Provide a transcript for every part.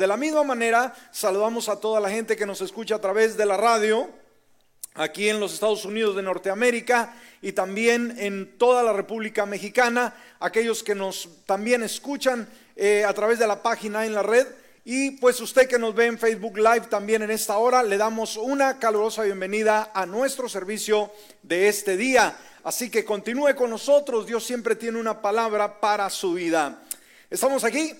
De la misma manera, saludamos a toda la gente que nos escucha a través de la radio, aquí en los Estados Unidos de Norteamérica y también en toda la República Mexicana, aquellos que nos también escuchan eh, a través de la página en la red. Y pues usted que nos ve en Facebook Live también en esta hora, le damos una calurosa bienvenida a nuestro servicio de este día. Así que continúe con nosotros, Dios siempre tiene una palabra para su vida. ¿Estamos aquí?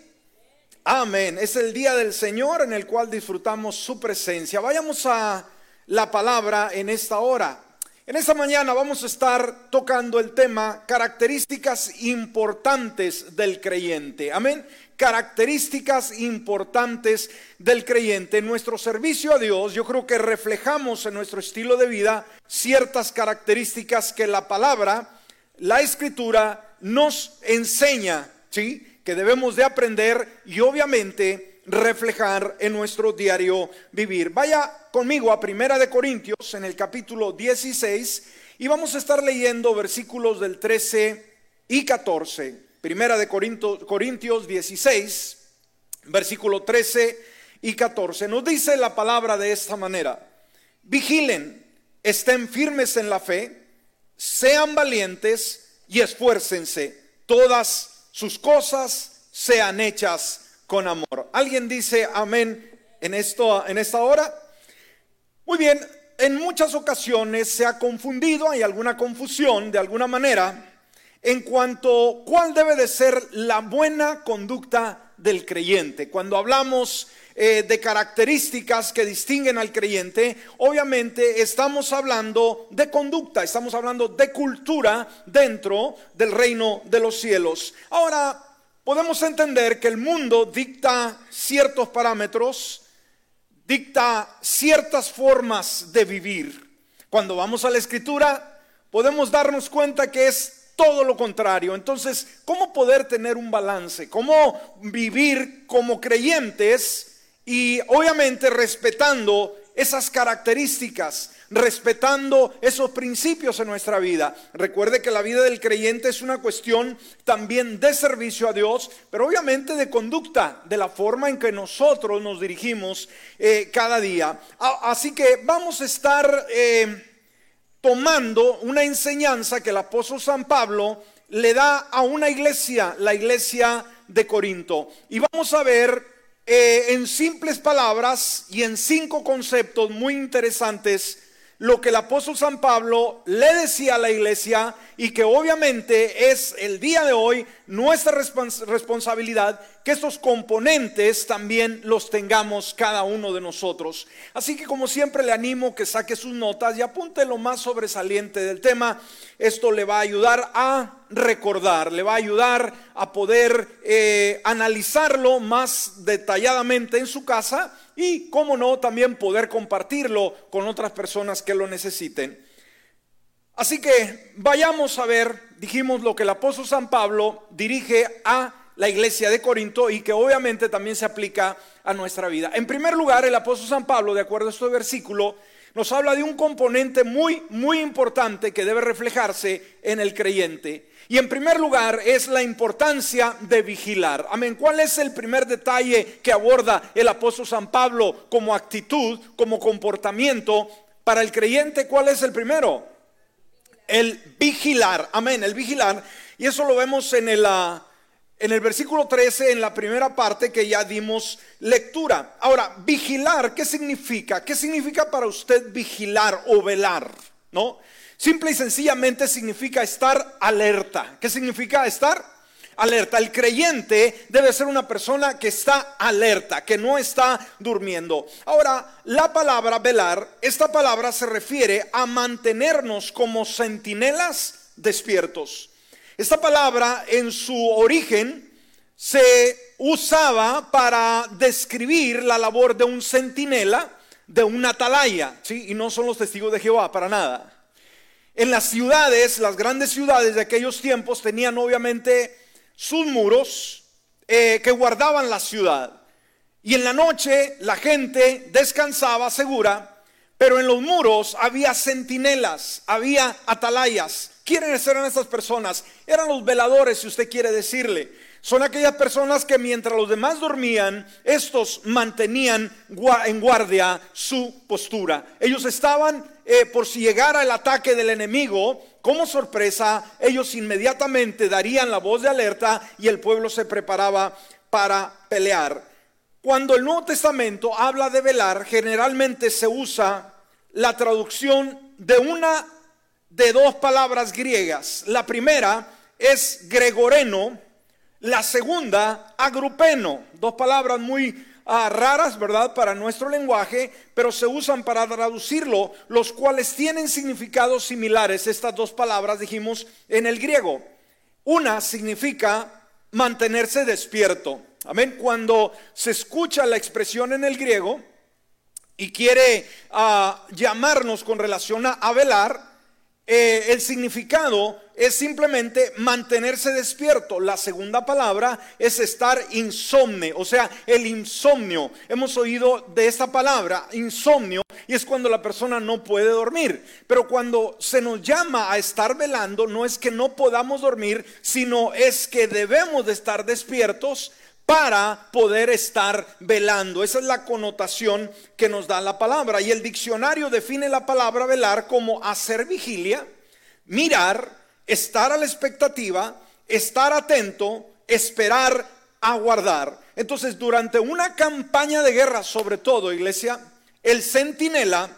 Amén. Es el día del Señor en el cual disfrutamos su presencia. Vayamos a la palabra en esta hora. En esta mañana vamos a estar tocando el tema características importantes del creyente. Amén. Características importantes del creyente. En nuestro servicio a Dios, yo creo que reflejamos en nuestro estilo de vida ciertas características que la palabra, la escritura nos enseña, ¿sí? Que debemos de aprender y obviamente reflejar en nuestro diario vivir. Vaya conmigo a Primera de Corintios en el capítulo 16 y vamos a estar leyendo versículos del 13 y 14. Primera de Corintios 16, versículo 13 y 14. Nos dice la palabra de esta manera. Vigilen, estén firmes en la fe, sean valientes y esfuércense. Todas sus cosas sean hechas con amor. ¿Alguien dice amén en, esto, en esta hora? Muy bien, en muchas ocasiones se ha confundido, hay alguna confusión de alguna manera en cuanto cuál debe de ser la buena conducta del creyente. Cuando hablamos eh, de características que distinguen al creyente, obviamente estamos hablando de conducta, estamos hablando de cultura dentro del reino de los cielos. Ahora, podemos entender que el mundo dicta ciertos parámetros, dicta ciertas formas de vivir. Cuando vamos a la escritura, podemos darnos cuenta que es todo lo contrario. Entonces, ¿cómo poder tener un balance? ¿Cómo vivir como creyentes y obviamente respetando esas características? respetando esos principios en nuestra vida. Recuerde que la vida del creyente es una cuestión también de servicio a Dios, pero obviamente de conducta, de la forma en que nosotros nos dirigimos eh, cada día. Así que vamos a estar eh, tomando una enseñanza que el apóstol San Pablo le da a una iglesia, la iglesia de Corinto. Y vamos a ver eh, en simples palabras y en cinco conceptos muy interesantes lo que el apóstol San Pablo le decía a la iglesia y que obviamente es el día de hoy nuestra responsabilidad que estos componentes también los tengamos cada uno de nosotros. Así que como siempre le animo que saque sus notas y apunte lo más sobresaliente del tema. Esto le va a ayudar a recordar, le va a ayudar a poder eh, analizarlo más detalladamente en su casa y, cómo no, también poder compartirlo con otras personas que lo necesiten. Así que vayamos a ver, dijimos lo que el apóstol San Pablo dirige a la iglesia de Corinto y que obviamente también se aplica a nuestra vida. En primer lugar, el apóstol San Pablo, de acuerdo a este versículo, nos habla de un componente muy, muy importante que debe reflejarse en el creyente y en primer lugar es la importancia de vigilar. Amén. ¿Cuál es el primer detalle que aborda el apóstol San Pablo como actitud, como comportamiento? Para el creyente, ¿cuál es el primero? El vigilar. Amén, el vigilar. Y eso lo vemos en el, ah, en el versículo 13, en la primera parte que ya dimos lectura. Ahora, vigilar, ¿qué significa? ¿Qué significa para usted vigilar o velar? ¿No? Simple y sencillamente significa estar alerta. ¿Qué significa estar? Alerta. El creyente debe ser una persona que está alerta, que no está durmiendo. Ahora, la palabra velar, esta palabra se refiere a mantenernos como centinelas despiertos. Esta palabra en su origen se usaba para describir la labor de un centinela, de un atalaya, ¿sí? Y no son los testigos de Jehová, para nada. En las ciudades, las grandes ciudades de aquellos tiempos tenían obviamente sus muros eh, que guardaban la ciudad. Y en la noche la gente descansaba segura, pero en los muros había centinelas, había atalayas. ¿Quiénes eran estas personas? Eran los veladores, si usted quiere decirle. Son aquellas personas que mientras los demás dormían, estos mantenían en guardia su postura. Ellos estaban eh, por si llegara el ataque del enemigo, como sorpresa, ellos inmediatamente darían la voz de alerta y el pueblo se preparaba para pelear. Cuando el Nuevo Testamento habla de velar, generalmente se usa la traducción de una de dos palabras griegas. La primera es gregoreno, la segunda agrupeno, dos palabras muy ah, raras, ¿verdad?, para nuestro lenguaje, pero se usan para traducirlo, los cuales tienen significados similares, estas dos palabras dijimos en el griego. Una significa mantenerse despierto. Amén. Cuando se escucha la expresión en el griego y quiere ah, llamarnos con relación a velar, eh, el significado es simplemente mantenerse despierto. La segunda palabra es estar insomne, o sea, el insomnio. Hemos oído de esta palabra, insomnio, y es cuando la persona no puede dormir. Pero cuando se nos llama a estar velando, no es que no podamos dormir, sino es que debemos de estar despiertos para poder estar velando. Esa es la connotación que nos da la palabra. Y el diccionario define la palabra velar como hacer vigilia, mirar, estar a la expectativa, estar atento, esperar, aguardar. Entonces, durante una campaña de guerra, sobre todo, iglesia, el centinela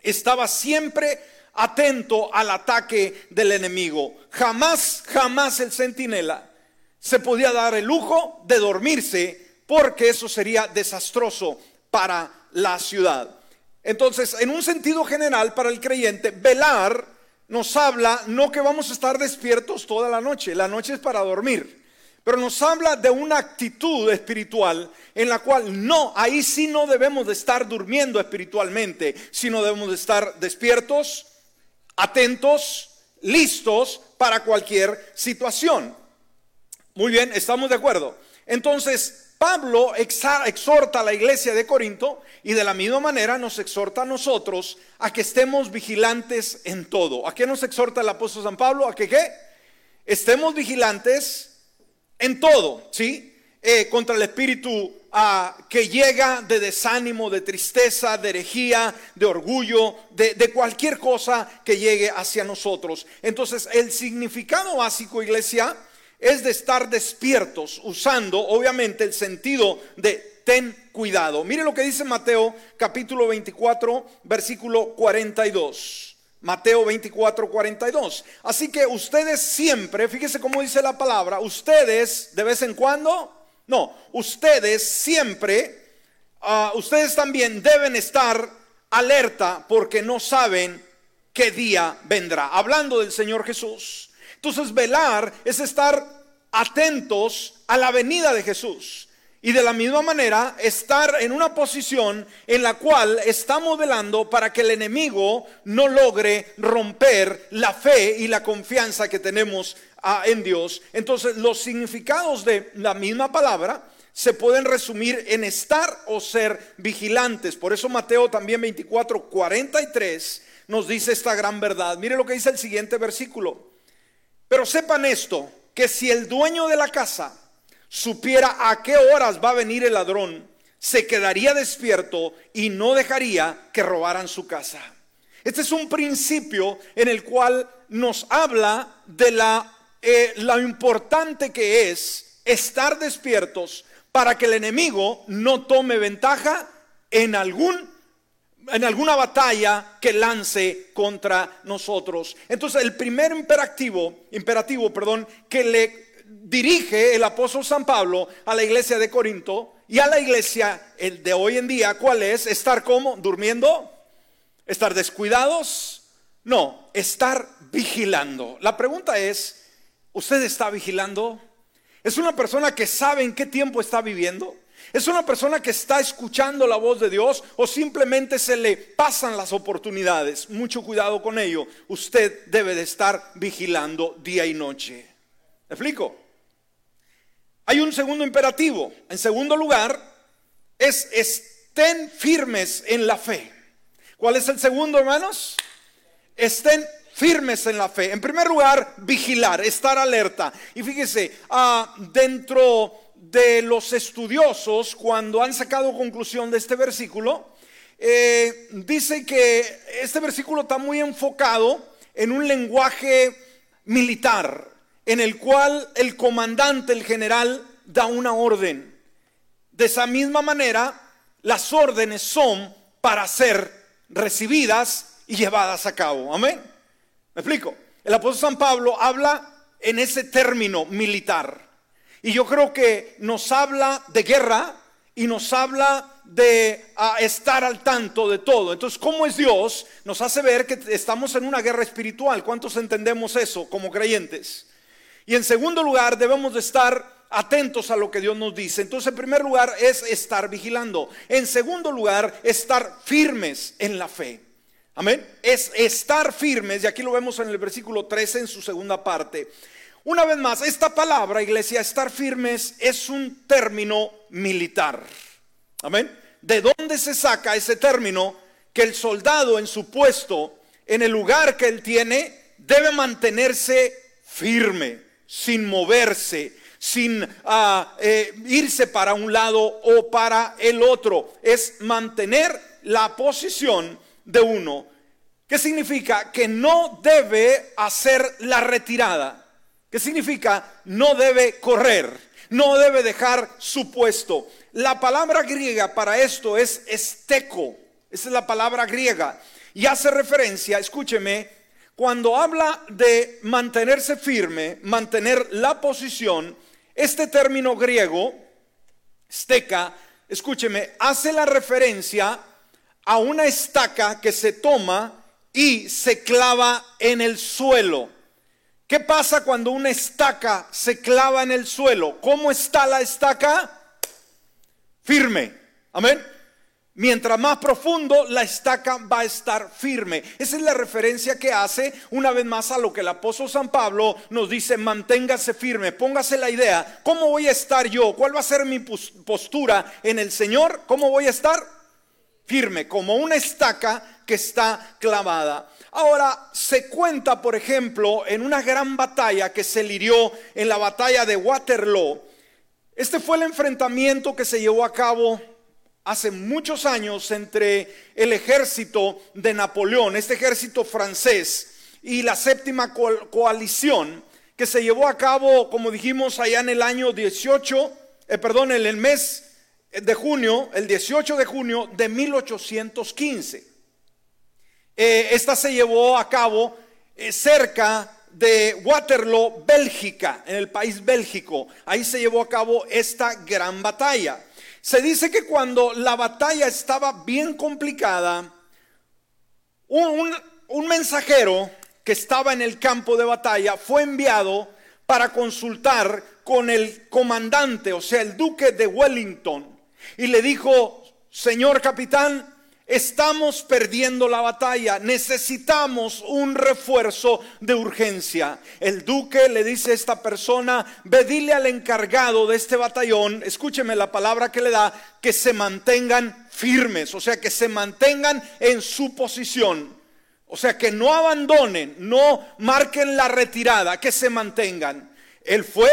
estaba siempre atento al ataque del enemigo. Jamás, jamás el centinela se podía dar el lujo de dormirse porque eso sería desastroso para la ciudad. Entonces, en un sentido general para el creyente, velar nos habla no que vamos a estar despiertos toda la noche, la noche es para dormir, pero nos habla de una actitud espiritual en la cual no, ahí sí no debemos de estar durmiendo espiritualmente, sino debemos de estar despiertos, atentos, listos para cualquier situación. Muy bien, estamos de acuerdo. Entonces, Pablo exhorta a la iglesia de Corinto y de la misma manera nos exhorta a nosotros a que estemos vigilantes en todo. ¿A qué nos exhorta el apóstol San Pablo? ¿A que qué? Estemos vigilantes en todo, ¿sí? Eh, contra el espíritu ah, que llega de desánimo, de tristeza, de herejía, de orgullo, de, de cualquier cosa que llegue hacia nosotros. Entonces, el significado básico, iglesia, es de estar despiertos, usando obviamente el sentido de ten cuidado. Mire lo que dice Mateo capítulo 24, versículo 42. Mateo 24, 42. Así que ustedes siempre, fíjese cómo dice la palabra, ustedes de vez en cuando, no, ustedes siempre, ah, ustedes también deben estar alerta porque no saben qué día vendrá. Hablando del Señor Jesús. Entonces velar es estar atentos a la venida de Jesús. Y de la misma manera, estar en una posición en la cual estamos velando para que el enemigo no logre romper la fe y la confianza que tenemos ah, en Dios. Entonces, los significados de la misma palabra se pueden resumir en estar o ser vigilantes. Por eso Mateo también 24, 43 nos dice esta gran verdad. Mire lo que dice el siguiente versículo. Pero sepan esto, que si el dueño de la casa supiera a qué horas va a venir el ladrón, se quedaría despierto y no dejaría que robaran su casa. Este es un principio en el cual nos habla de la, eh, lo importante que es estar despiertos para que el enemigo no tome ventaja en algún en alguna batalla que lance contra nosotros. Entonces, el primer imperativo, imperativo, perdón, que le dirige el apóstol San Pablo a la iglesia de Corinto y a la iglesia el de hoy en día, ¿cuál es? Estar como durmiendo, estar descuidados, no, estar vigilando. La pregunta es, ¿usted está vigilando? ¿Es una persona que sabe en qué tiempo está viviendo? ¿Es una persona que está escuchando la voz de Dios o simplemente se le pasan las oportunidades? Mucho cuidado con ello. Usted debe de estar vigilando día y noche. ¿Me explico? Hay un segundo imperativo. En segundo lugar, es estén firmes en la fe. ¿Cuál es el segundo, hermanos? Estén firmes en la fe. En primer lugar, vigilar, estar alerta. Y fíjese, ah, dentro de los estudiosos, cuando han sacado conclusión de este versículo, eh, dice que este versículo está muy enfocado en un lenguaje militar, en el cual el comandante, el general, da una orden. De esa misma manera, las órdenes son para ser recibidas y llevadas a cabo. Amén. ¿Me explico? El apóstol San Pablo habla en ese término militar. Y yo creo que nos habla de guerra y nos habla de estar al tanto de todo. Entonces, ¿cómo es Dios? Nos hace ver que estamos en una guerra espiritual. ¿Cuántos entendemos eso como creyentes? Y en segundo lugar, debemos de estar atentos a lo que Dios nos dice. Entonces, en primer lugar, es estar vigilando. En segundo lugar, estar firmes en la fe. Amén. Es estar firmes, y aquí lo vemos en el versículo 13 en su segunda parte. Una vez más, esta palabra, iglesia, estar firmes es un término militar. Amén. ¿De dónde se saca ese término? Que el soldado en su puesto, en el lugar que él tiene, debe mantenerse firme, sin moverse, sin eh, irse para un lado o para el otro. Es mantener la posición de uno. ¿Qué significa? Que no debe hacer la retirada. ¿Qué significa? No debe correr, no debe dejar su puesto. La palabra griega para esto es esteco. Esa es la palabra griega. Y hace referencia, escúcheme, cuando habla de mantenerse firme, mantener la posición, este término griego, esteca, escúcheme, hace la referencia a una estaca que se toma y se clava en el suelo. ¿Qué pasa cuando una estaca se clava en el suelo? ¿Cómo está la estaca? Firme. Amén. Mientras más profundo, la estaca va a estar firme. Esa es la referencia que hace una vez más a lo que el apóstol San Pablo nos dice, manténgase firme, póngase la idea, ¿cómo voy a estar yo? ¿Cuál va a ser mi postura en el Señor? ¿Cómo voy a estar? Firme, como una estaca que está clavada. Ahora, se cuenta, por ejemplo, en una gran batalla que se lirió en la batalla de Waterloo. Este fue el enfrentamiento que se llevó a cabo hace muchos años entre el ejército de Napoleón, este ejército francés, y la séptima coalición que se llevó a cabo, como dijimos, allá en el año 18, eh, perdón, en el mes de junio, el 18 de junio de 1815. Eh, esta se llevó a cabo eh, cerca de Waterloo, Bélgica, en el país Bélgico. Ahí se llevó a cabo esta gran batalla. Se dice que cuando la batalla estaba bien complicada, un, mensajero que estaba en el campo de batalla fue enviado para consultar con el comandante, o sea, el duque de Wellington, y le dijo, señor capitán, Estamos perdiendo la batalla, necesitamos un refuerzo de urgencia. El duque le dice a esta persona, ve dile al encargado de este batallón, escúcheme la palabra que le da, que se mantengan firmes, o sea, que se mantengan en su posición. O sea, que no abandonen, no marquen la retirada, que se mantengan. Él fue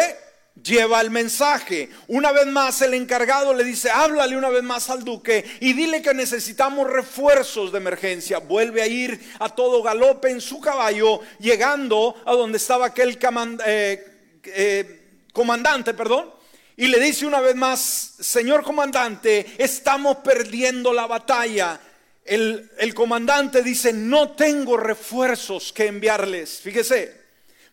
lleva el mensaje. Una vez más el encargado le dice, háblale una vez más al duque y dile que necesitamos refuerzos de emergencia. Vuelve a ir a todo galope en su caballo, llegando a donde estaba aquel eh, eh, comandante, perdón. Y le dice una vez más, señor comandante, estamos perdiendo la batalla. El, el comandante dice, no tengo refuerzos que enviarles. Fíjese,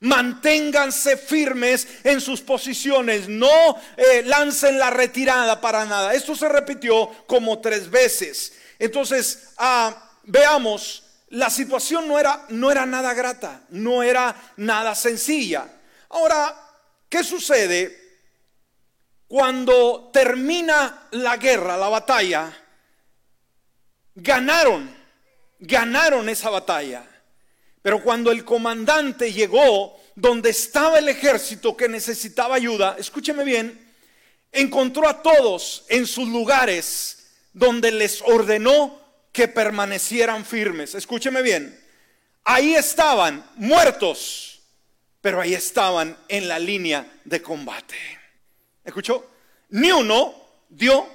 Manténganse firmes en sus posiciones, no eh, lancen la retirada para nada. Esto se repitió como tres veces. Entonces, ah, veamos, la situación no era, no era nada grata, no era nada sencilla. Ahora, ¿qué sucede cuando termina la guerra, la batalla? Ganaron, ganaron esa batalla. Pero cuando el comandante llegó donde estaba el ejército que necesitaba ayuda, escúcheme bien, encontró a todos en sus lugares donde les ordenó que permanecieran firmes. Escúcheme bien, ahí estaban muertos, pero ahí estaban en la línea de combate. ¿Escuchó? Ni uno dio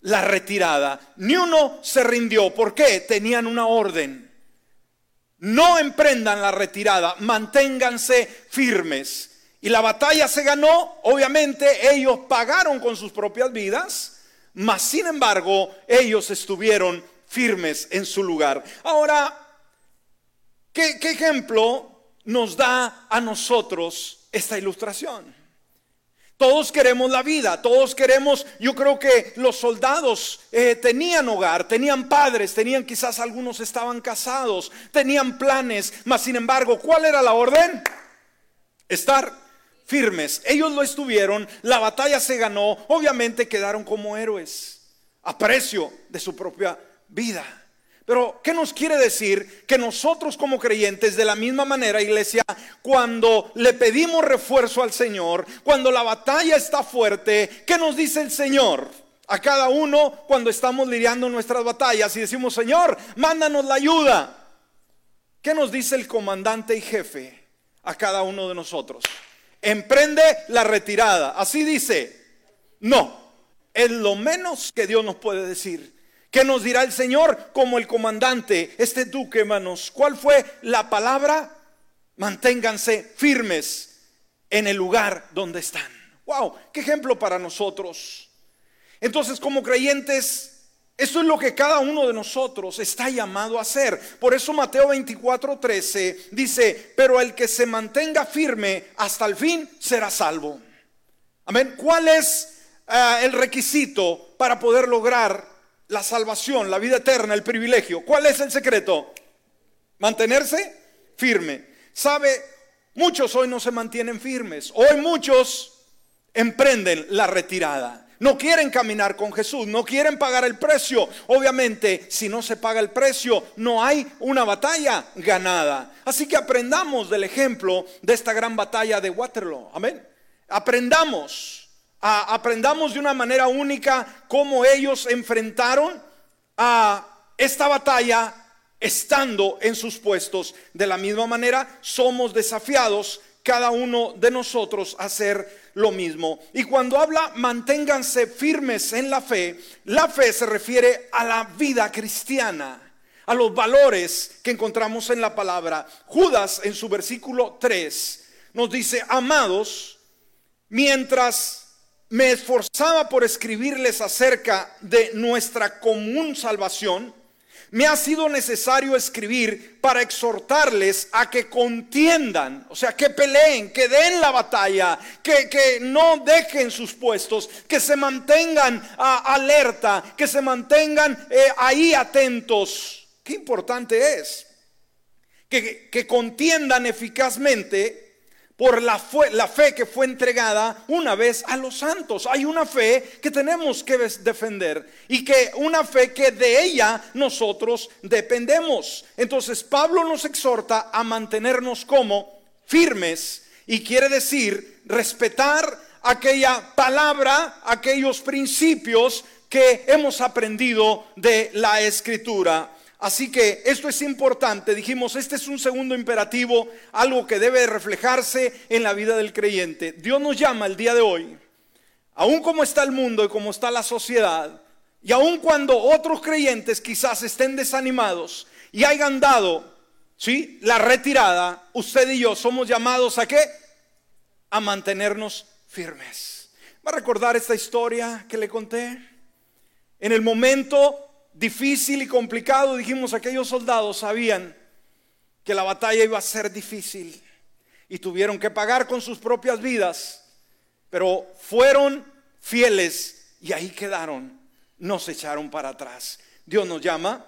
la retirada, ni uno se rindió. ¿Por qué? Tenían una orden. No emprendan la retirada, manténganse firmes. Y la batalla se ganó, obviamente ellos pagaron con sus propias vidas, mas sin embargo ellos estuvieron firmes en su lugar. Ahora, ¿qué, ejemplo nos da a nosotros esta ilustración? Todos queremos la vida, todos queremos, yo creo que los soldados eh, tenían hogar, tenían padres, tenían quizás algunos estaban casados, tenían planes, mas sin embargo, ¿cuál era la orden? Estar firmes. Ellos lo estuvieron, la batalla se ganó, obviamente quedaron como héroes, a precio de su propia vida. Pero, ¿qué nos quiere decir? Que nosotros como creyentes, de la misma manera, iglesia, cuando le pedimos refuerzo al Señor, cuando la batalla está fuerte, ¿qué nos dice el Señor? A cada uno cuando estamos lidiando nuestras batallas y decimos, Señor, mándanos la ayuda. ¿Qué nos dice el comandante y jefe a cada uno de nosotros? Emprende la retirada. Así dice. No, es lo menos que Dios nos puede decir. ¿Qué nos dirá el Señor como el comandante, este duque, hermanos? ¿Cuál fue la palabra? Manténganse firmes en el lugar donde están. Wow, qué ejemplo para nosotros. Entonces, como creyentes, eso es lo que cada uno de nosotros está llamado a hacer. Por eso Mateo 24, 13 dice, pero el que se mantenga firme hasta el fin será salvo. Amén. ¿Cuál es eh, el requisito para poder lograr la salvación, la vida eterna, el privilegio. ¿Cuál es el secreto? Mantenerse firme. ¿Sabe? Muchos hoy no se mantienen firmes. Hoy muchos emprenden la retirada. No quieren caminar con Jesús, no quieren pagar el precio. Obviamente, si no se paga el precio, no hay una batalla ganada. Así que aprendamos del ejemplo de esta gran batalla de Waterloo. Amén. Aprendamos aprendamos de una manera única cómo ellos enfrentaron a esta batalla estando en sus puestos. De la misma manera, somos desafiados cada uno de nosotros a hacer lo mismo. Y cuando habla, manténganse firmes en la fe, la fe se refiere a la vida cristiana a los valores que encontramos en la palabra. Judas en su versículo 3 nos dice, amados, mientras me esforzaba por escribirles acerca de nuestra común salvación, me ha sido necesario escribir para exhortarles a que contiendan, o sea, que peleen, que den la batalla, que, no dejen sus puestos, que se mantengan alerta, que se mantengan eh, ahí atentos. Qué importante es que, que contiendan eficazmente por la, fe que fue entregada una vez a los santos. Hay una fe que tenemos que defender y que una fe que de ella nosotros dependemos. Entonces Pablo nos exhorta a mantenernos como firmes y quiere decir respetar aquella palabra, aquellos principios que hemos aprendido de la escritura. Así que esto es importante. Dijimos, este es un segundo imperativo, algo que debe reflejarse en la vida del creyente. Dios nos llama el día de hoy, aun como está el mundo y como está la sociedad, y aun cuando otros creyentes quizás estén desanimados y hayan dado, ¿sí? La retirada, usted y yo somos llamados a qué? A mantenernos firmes. ¿Va a recordar esta historia que le conté? En el momento difícil y complicado, dijimos, aquellos soldados sabían que la batalla iba a ser difícil y tuvieron que pagar con sus propias vidas, pero fueron fieles y ahí quedaron, no se echaron para atrás. Dios nos llama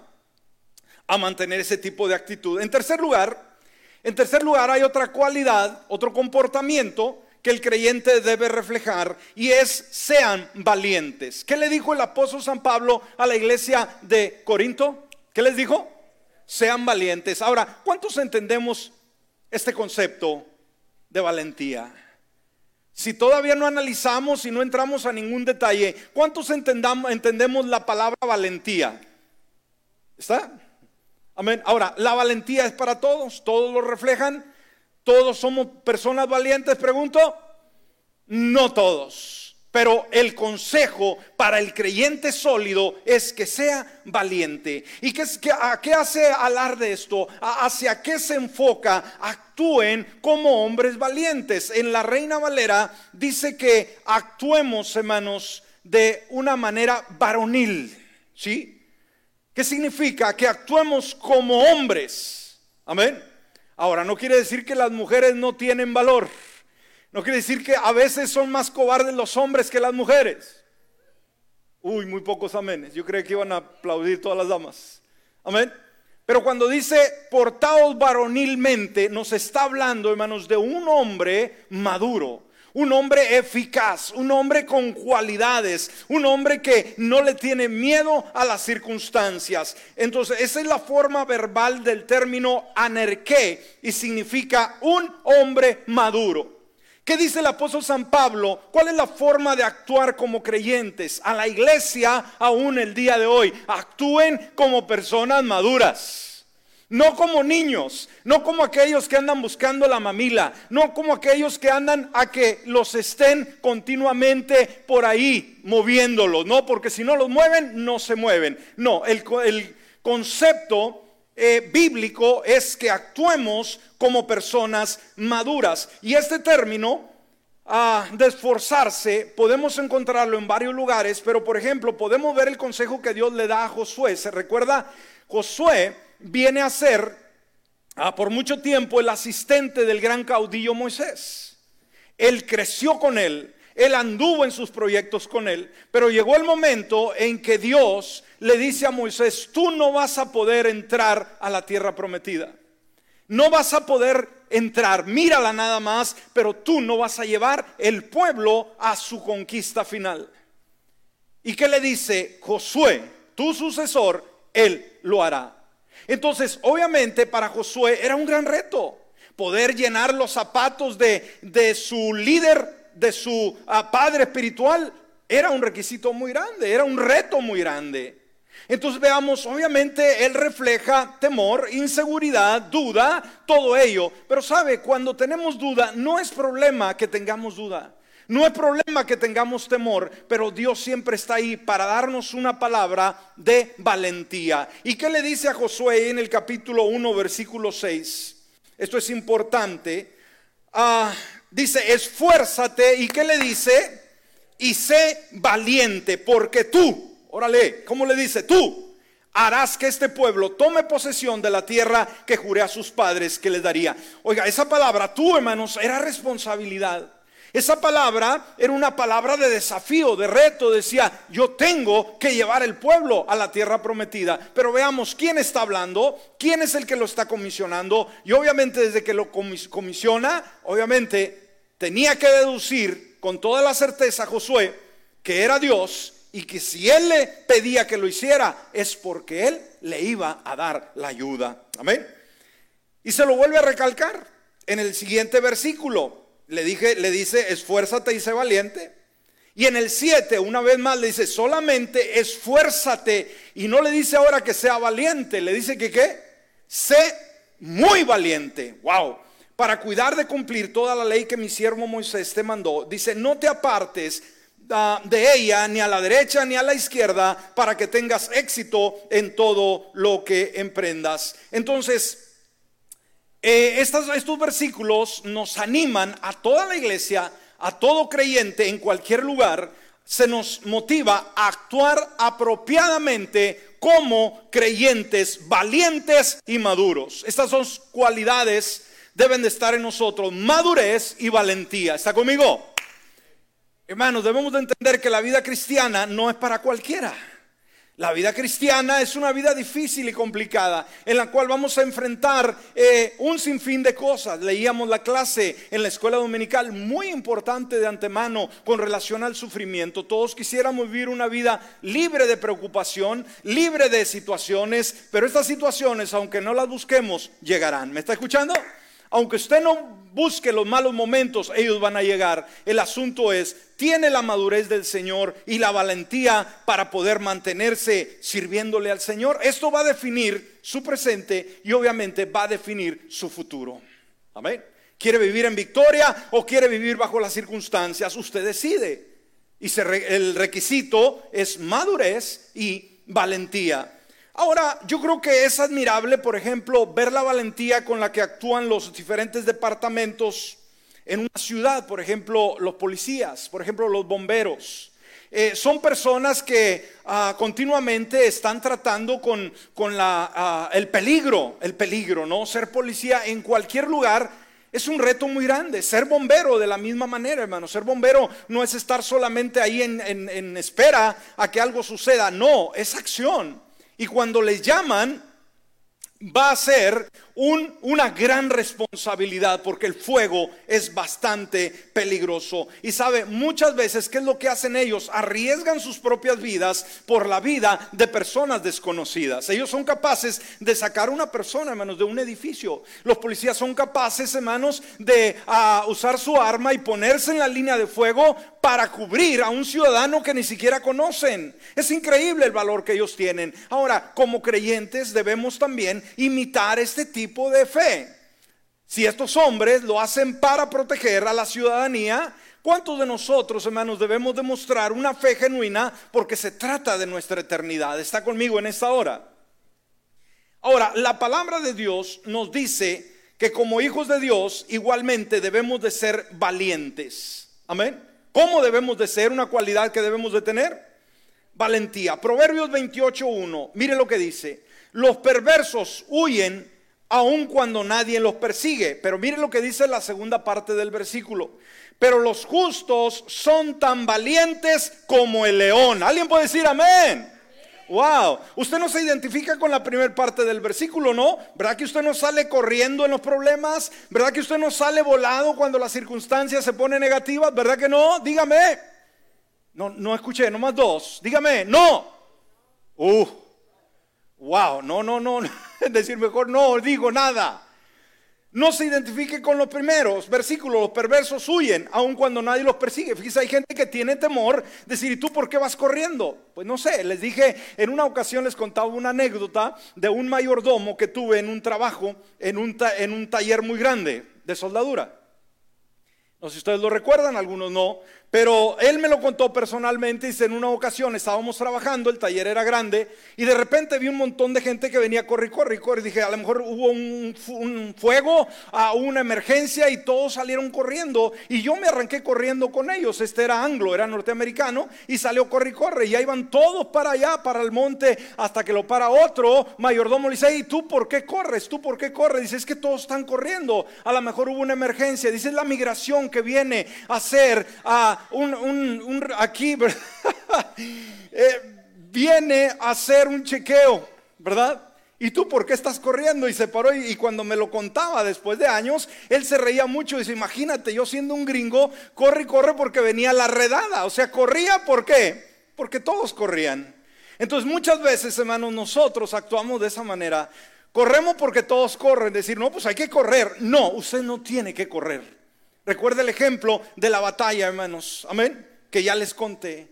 a mantener ese tipo de actitud. En tercer lugar, en tercer lugar hay otra cualidad, otro comportamiento que el creyente debe reflejar y es sean valientes. ¿Qué le dijo el apóstol San Pablo a la iglesia de Corinto? ¿Qué les dijo? Sean valientes. Ahora, ¿cuántos entendemos este concepto de valentía? Si todavía no analizamos y no entramos a ningún detalle, ¿cuántos entendemos la palabra valentía? ¿Está? Amén. Ahora, la valentía es para todos, todos lo reflejan, todos somos personas valientes, pregunto. No todos. Pero el consejo para el creyente sólido es que sea valiente. ¿Y qué, a qué hace alarde esto? ¿Hacia qué se enfoca? Actúen como hombres valientes. En la Reina Valera dice que actuemos, hermanos, de una manera varonil. ¿Sí? ¿Qué significa? Que actuemos como hombres. Amén. Ahora, no quiere decir que las mujeres no tienen valor. No quiere decir que a veces son más cobardes los hombres que las mujeres. Uy, muy pocos amenes. Yo creo que iban a aplaudir todas las damas. Amén. Pero cuando dice portaos varonilmente, nos está hablando, hermanos, de un hombre maduro, un hombre eficaz, un hombre con cualidades, un hombre que no le tiene miedo a las circunstancias. Entonces, esa es la forma verbal del término anerqué y significa un hombre maduro. ¿Qué dice el apóstol San Pablo? ¿Cuál es la forma de actuar como creyentes? A la iglesia aún el día de hoy. Actúen como personas maduras. No como niños, no como aquellos que andan buscando la mamila, no como aquellos que andan a que los estén continuamente por ahí moviéndolos, no, porque si no los mueven, no se mueven. No, el, concepto eh, bíblico es que actuemos como personas maduras. Y este término ah, de esforzarse podemos encontrarlo en varios lugares, pero por ejemplo podemos ver el consejo que Dios le da a Josué. ¿Se recuerda? Josué viene a ser ah, por mucho tiempo el asistente del gran caudillo Moisés. Él creció con él, él anduvo en sus proyectos con él, pero llegó el momento en que Dios le dice a Moisés, tú no vas a poder entrar a la tierra prometida. No vas a poder entrar, mírala nada más, pero tú no vas a llevar el pueblo a su conquista final. ¿Y qué le dice Josué? Tu sucesor, él lo hará. Entonces, obviamente para Josué era un gran reto poder llenar los zapatos de, de su líder, de su ah, padre espiritual. Era un requisito muy grande, era un reto muy grande. Entonces veamos, obviamente él refleja temor, inseguridad, duda, todo ello. Pero sabe, cuando tenemos duda, no es problema que tengamos duda. No es problema que tengamos temor, pero Dios siempre está ahí para darnos una palabra de valentía. ¿Y qué le dice a Josué en el capítulo 1, versículo 6? Esto es importante. Ah, dice, esfuérzate. ¿Y qué le dice? Y sé valiente, porque tú Órale, ¿cómo le dice? Tú harás que este pueblo tome posesión de la tierra que juré a sus padres que les daría. Oiga, esa palabra, tú hermanos, era responsabilidad. Esa palabra era una palabra de desafío, de reto. Decía, yo tengo que llevar el pueblo a la tierra prometida. Pero veamos quién está hablando, quién es el que lo está comisionando. Y obviamente desde que lo comisiona, obviamente tenía que deducir con toda la certeza Josué que era Dios y que si él le pedía que lo hiciera es porque él le iba a dar la ayuda. Amén. Y se lo vuelve a recalcar en el siguiente versículo. Le dije, le dice, esfuérzate y sé valiente. Y en el 7, una vez más, le dice, solamente esfuérzate. Y no le dice ahora que sea valiente, le dice que qué? Sé muy valiente. Wow. Para cuidar de cumplir toda la ley que mi siervo Moisés te mandó. Dice, no te apartes de ella ni a la derecha ni a la izquierda para que tengas éxito en todo lo que emprendas. Entonces, eh, estos, versículos nos animan a toda la iglesia, a todo creyente en cualquier lugar, se nos motiva a actuar apropiadamente como creyentes valientes y maduros. Estas dos cualidades deben de estar en nosotros, madurez y valentía. ¿Está conmigo? Hermanos, debemos de entender que la vida cristiana no es para cualquiera. La vida cristiana es una vida difícil y complicada en la cual vamos a enfrentar eh, un sinfín de cosas. Leíamos la clase en la escuela dominical muy importante de antemano con relación al sufrimiento. Todos quisiéramos vivir una vida libre de preocupación, libre de situaciones, pero estas situaciones, aunque no las busquemos, llegarán. ¿Me está escuchando? Aunque usted no busque los malos momentos, ellos van a llegar. El asunto es, tiene la madurez del Señor y la valentía para poder mantenerse sirviéndole al Señor. Esto va a definir su presente y obviamente va a definir su futuro. Amén. ¿Quiere vivir en victoria o quiere vivir bajo las circunstancias? Usted decide. Y el requisito es madurez y valentía. Ahora, yo creo que es admirable, por ejemplo, ver la valentía con la que actúan los diferentes departamentos en una ciudad, por ejemplo, los policías, por ejemplo, los bomberos. Eh, son personas que ah, continuamente están tratando con, la, ah, el peligro, el peligro, ¿no? Ser policía en cualquier lugar es un reto muy grande. Ser bombero de la misma manera, hermano. Ser bombero no es estar solamente ahí en, en espera a que algo suceda, no, es acción. Y cuando les llaman, va a ser una gran responsabilidad porque el fuego es bastante peligroso. Y sabe, muchas veces, ¿qué es lo que hacen ellos? Arriesgan sus propias vidas por la vida de personas desconocidas. Ellos son capaces de sacar una persona, hermanos, de un edificio. Los policías son capaces, hermanos, de ah, usar su arma y ponerse en la línea de fuego para cubrir a un ciudadano que ni siquiera conocen. Es increíble el valor que ellos tienen. Ahora, como creyentes debemos también imitar este tipo de fe. Si estos hombres lo hacen para proteger a la ciudadanía, ¿cuántos de nosotros, hermanos, debemos demostrar una fe genuina porque se trata de nuestra eternidad? ¿Está conmigo en esta hora? Ahora, la palabra de Dios nos dice que como hijos de Dios igualmente debemos de ser valientes. Amén. ¿Cómo debemos de ser? Una cualidad que debemos de tener. Valentía. Proverbios 28.1. Mire lo que dice. Los perversos huyen aun cuando nadie los persigue. Pero mire lo que dice la segunda parte del versículo. Pero los justos son tan valientes como el león. ¿Alguien puede decir amén? Wow, usted no se identifica con la primera parte del versículo, ¿no? ¿Verdad que usted no sale corriendo en los problemas? ¿Verdad que usted no sale volado cuando las circunstancias se ponen negativas? ¿Verdad que no? Dígame. No, no escuché, nomás dos. Dígame, no. Uh, wow, no, no, no. Decir, mejor no digo nada. No se identifique con los primeros versículos, los perversos huyen, aun cuando nadie los persigue. Fíjese, hay gente que tiene temor de decir, ¿y tú por qué vas corriendo? Pues no sé, les dije, en una ocasión les contaba una anécdota de un mayordomo que tuve en un trabajo, en un, en un taller muy grande de soldadura. No sé si ustedes lo recuerdan, algunos no, pero él me lo contó personalmente, dice, en una ocasión estábamos trabajando, el taller era grande, y de repente vi un montón de gente que venía corre, corre, corre, y dije, a lo mejor hubo un, fuego, a una emergencia, y todos salieron corriendo, y yo me arranqué corriendo con ellos, este era anglo, era norteamericano, y salió corre, corre, y ahí iban todos para allá, para el monte, hasta que lo para otro mayordomo, le dice, ¿y tú por qué corres? ¿Tú por qué corres? Dice, es que todos están corriendo, a lo mejor hubo una emergencia, dice, es la migración que viene a ser a un, aquí, eh, viene a hacer un chequeo, ¿verdad? ¿Y tú por qué estás corriendo? Y se paró y, cuando me lo contaba después de años, él se reía mucho y dice, imagínate, yo siendo un gringo, corre y corre porque venía la redada. O sea, corría, ¿por qué? Porque todos corrían. Entonces muchas veces, hermanos, nosotros actuamos de esa manera. Corremos porque todos corren. Decir, no, pues hay que correr. No, usted no tiene que correr. Recuerda el ejemplo de la batalla, hermanos. Amén. Que ya les conté.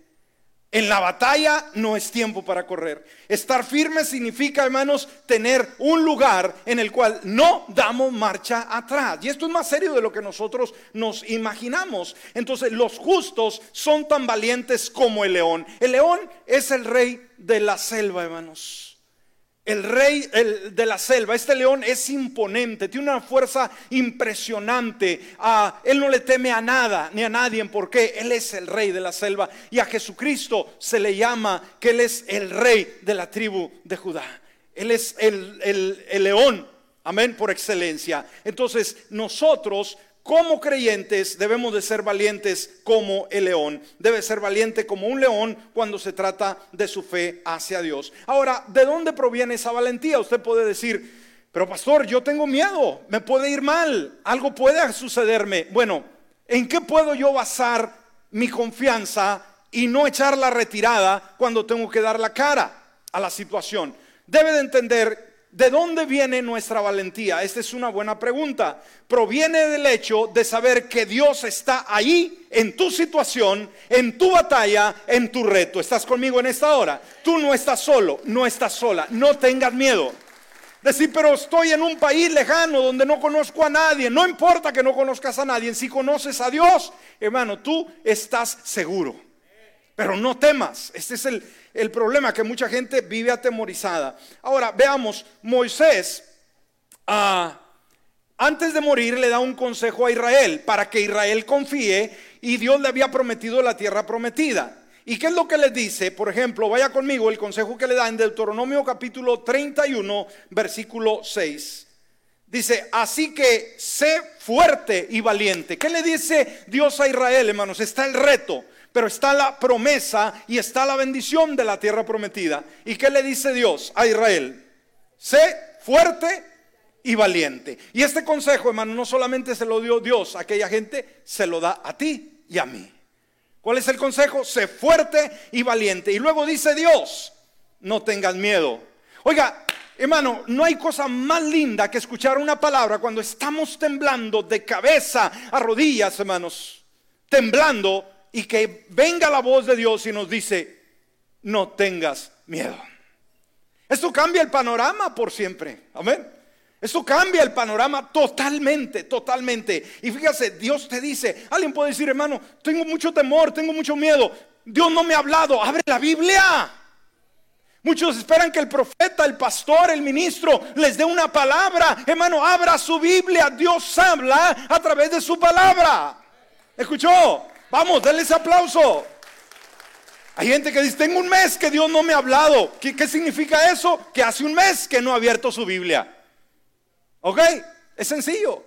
En la batalla no es tiempo para correr. Estar firme significa, hermanos, tener un lugar en el cual no damos marcha atrás. Y esto es más serio de lo que nosotros nos imaginamos. Entonces, los justos son tan valientes como el león. El león es el rey de la selva, hermanos el rey de la selva, este león es imponente, tiene una fuerza impresionante. Él no le teme a nada ni a nadie porque él es el rey de la selva. Y a Jesucristo se le llama que él es el rey de la tribu de Judá. Él es el, el león, amén, por excelencia. Entonces nosotros como creyentes debemos de ser valientes como el león. Debe ser valiente como un león cuando se trata de su fe hacia Dios. Ahora, ¿de dónde proviene esa valentía? Usted puede decir, pero pastor, yo tengo miedo, me puede ir mal, algo puede sucederme. Bueno, ¿en qué puedo yo basar mi confianza y no echar la retirada cuando tengo que dar la cara a la situación? Debe de entender ¿de dónde viene nuestra valentía? Esta es una buena pregunta. Proviene del hecho de saber que Dios está ahí en tu situación, en tu batalla, en tu reto. ¿Estás conmigo en esta hora? Tú no estás solo, no estás sola, no tengas miedo. Decir, pero estoy en un país lejano donde no conozco a nadie. No importa que no conozcas a nadie. Si conoces a Dios, hermano, tú estás seguro. Pero no temas. Este es el, el problema, que mucha gente vive atemorizada. Ahora, veamos, Moisés, ah, antes de morir, le da un consejo a Israel para que Israel confíe y Dios le había prometido la tierra prometida. ¿Y qué es lo que le dice? Por ejemplo, vaya conmigo el consejo que le da en Deuteronomio capítulo 31, versículo 6. Dice, así que sé fuerte y valiente. ¿Qué le dice Dios a Israel, hermanos? Está el reto, pero está la promesa y está la bendición de la tierra prometida. ¿Y qué le dice Dios a Israel? Sé fuerte y valiente. Y este consejo, hermano, no solamente se lo dio Dios a aquella gente, se lo da a ti y a mí. ¿Cuál es el consejo? Sé fuerte y valiente. Y luego dice Dios, no tengas miedo. Oiga, hermano, no hay cosa más linda que escuchar una palabra cuando estamos temblando de cabeza a rodillas, hermanos, temblando y que venga la voz de Dios y nos dice, no tengas miedo. Esto cambia el panorama por siempre. Amén. Eso cambia el panorama totalmente, totalmente. Y fíjese, Dios te dice, alguien puede decir, hermano, tengo mucho temor, tengo mucho miedo. Dios no me ha hablado, abre la Biblia. Muchos esperan que el profeta, el pastor, el ministro les dé una palabra. Hermano, abra su Biblia. Dios habla a través de su palabra. ¿Escuchó? Vamos, denle ese aplauso. Hay gente que dice, tengo un mes que Dios no me ha hablado. ¿Qué, ¿Qué, significa eso? Que hace un mes que no ha abierto su Biblia. ¿Ok? Es sencillo.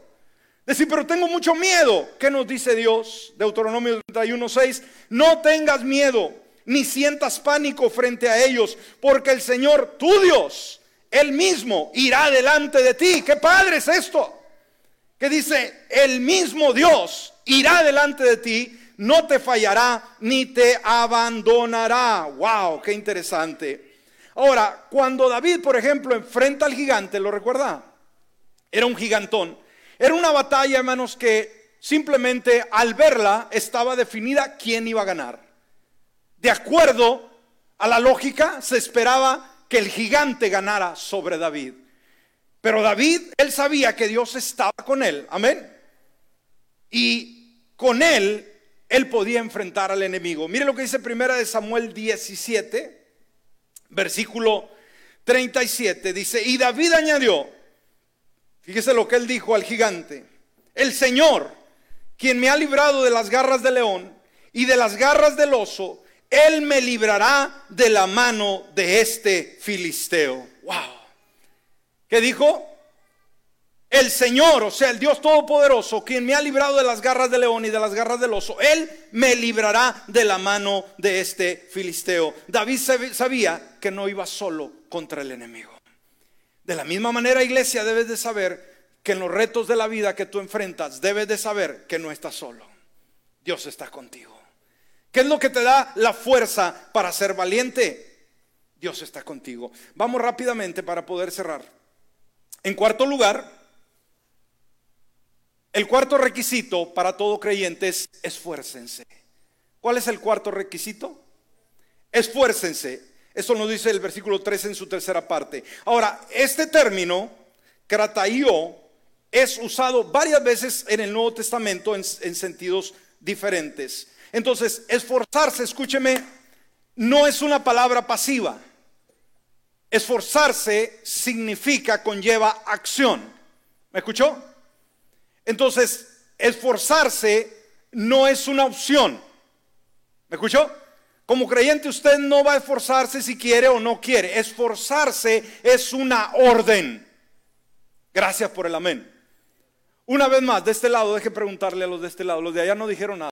Decir, pero tengo mucho miedo. ¿Qué nos dice Dios? Deuteronomio 31:6. No tengas miedo, ni sientas pánico frente a ellos, porque el Señor, tu Dios, Él mismo irá delante de ti. ¿Qué padre es esto? Que dice, el mismo Dios irá delante de ti, no te fallará ni te abandonará. ¡Wow! ¡Qué interesante! Ahora, cuando David, por ejemplo, enfrenta al gigante, ¿lo recuerda? Era un gigantón. Era una batalla, hermanos, que simplemente al verla estaba definida quién iba a ganar. De acuerdo a la lógica, se esperaba que el gigante ganara sobre David. Pero David, él sabía que Dios estaba con él. Amén. Y con él, él podía enfrentar al enemigo. Mire lo que dice primera de Samuel 17, versículo 37. Dice, y David añadió, Fíjese lo que él dijo al gigante. El Señor, quien me ha librado de las garras del león y de las garras del oso, Él me librará de la mano de este filisteo. Wow. ¿Qué dijo? El Señor, o sea, el Dios Todopoderoso, quien me ha librado de las garras del león y de las garras del oso, Él me librará de la mano de este filisteo. David sabía que no iba solo contra el enemigo. De la misma manera, iglesia, debes de saber que en los retos de la vida que tú enfrentas, debes de saber que no estás solo. Dios está contigo. ¿Qué es lo que te da la fuerza para ser valiente? Dios está contigo. Vamos rápidamente para poder cerrar. En cuarto lugar, el cuarto requisito para todo creyente es esfuércense. ¿Cuál es el cuarto requisito? Esfuércense. Eso nos dice el versículo 3 en su tercera parte. Ahora, este término, krataio, es usado varias veces en el Nuevo Testamento en, en sentidos diferentes. Entonces, esforzarse, escúcheme, no es una palabra pasiva. Esforzarse significa, conlleva acción. ¿Me escuchó? Entonces, esforzarse no es una opción. ¿Me escuchó? Como creyente usted no va a esforzarse si quiere o no quiere. Esforzarse es una orden. Gracias por el amén. Una vez más, de este lado, deje preguntarle a los de este lado. Los de allá no dijeron nada.